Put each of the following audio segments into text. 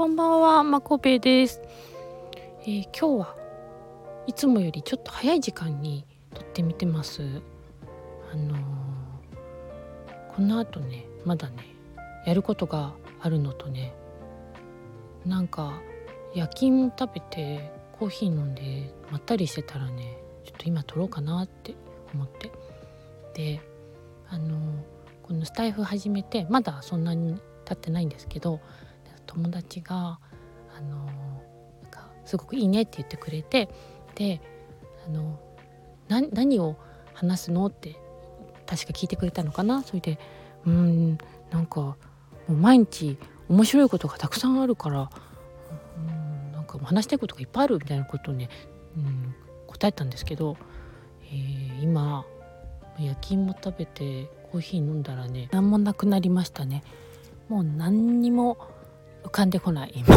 こんばんは、まこべです、えー、今日はいつもよりちょっと早い時間に撮ってみてます。あのー、この後ねまだねやることがあるのとねなんか夜勤食べてコーヒー飲んでまったりしてたらねちょっと今撮ろうかなって思って。であのこのスタイフ始めてまだそんなに経ってないんですけど友達があのなんかすごくいいねって言ってくれてであの何を話すのって確か聞いてくれたのかな？それでうんなんかもう毎日面白いことがたくさんあるからうんなんか話したいことがいっぱいあるみたいなことをね、うん、答えたんですけど、えー、今夜勤も食べてコーヒー飲んだらね何もなくなりましたね。もう何にも浮かんでこない今。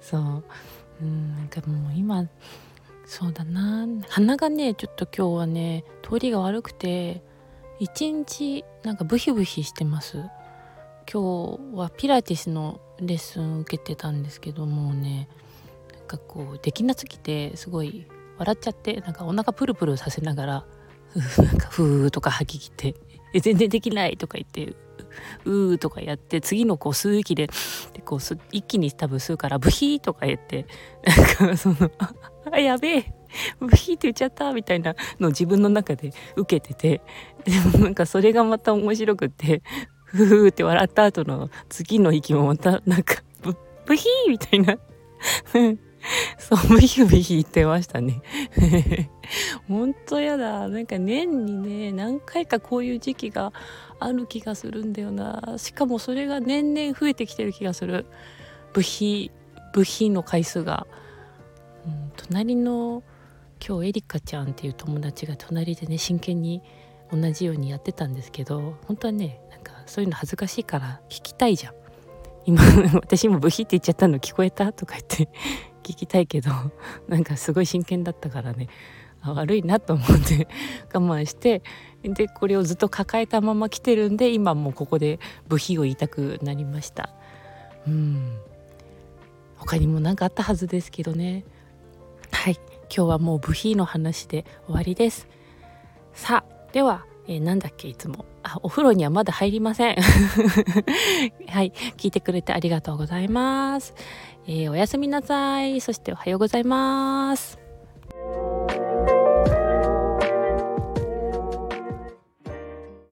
そう。うんなんかもう今そうだな。鼻がねちょっと今日はね通りが悪くて一日なんかブヒブヒしてます。今日はピラティスのレッスン受けてたんですけどもねなんかこうできなすぎてすごい笑っちゃってなんかお腹プルプルさせながらなんかふーとか吐き切って「え全然できない」とか言って「うー」とかやって次のこう吸う息ででこう一気に多分吸うから「ブヒー」とか言ってなんかその「あやべえブヒーって言っちゃった」みたいなのを自分の中で受けててでもなんかそれがまた面白くってふふーって笑った後の次の息もまたなんかブ「ブヒー」みたいな。そう、ブヒブヒ言ってましたね。ほんとやだ。なんか年にね、何回かこういう時期がある気がするんだよな。しかもそれが年々増えてきてる気がする。部品、部品の回数が。うん、隣の今日エリカちゃんっていう友達が隣でね、真剣に同じようにやってたんですけど、本当はね、なんかそういうの恥ずかしいから聞きたいじゃん。今 私もブヒって言っちゃったの聞こえた？とか言って聞きたいけど なんかすごい真剣だったからね悪いなと思って 我慢してでこれをずっと抱えたまま来てるんで今もうここで部品を言いたくなりました。うん。他にも何かあったはずですけどね。はい。今日はもう部品の話で終わりです。さあでは、えー、なんだっけいつもあお風呂にはまだ入りません はい聞いてくれてありがとうございますえー、おやすみなさい。そしておはようございます。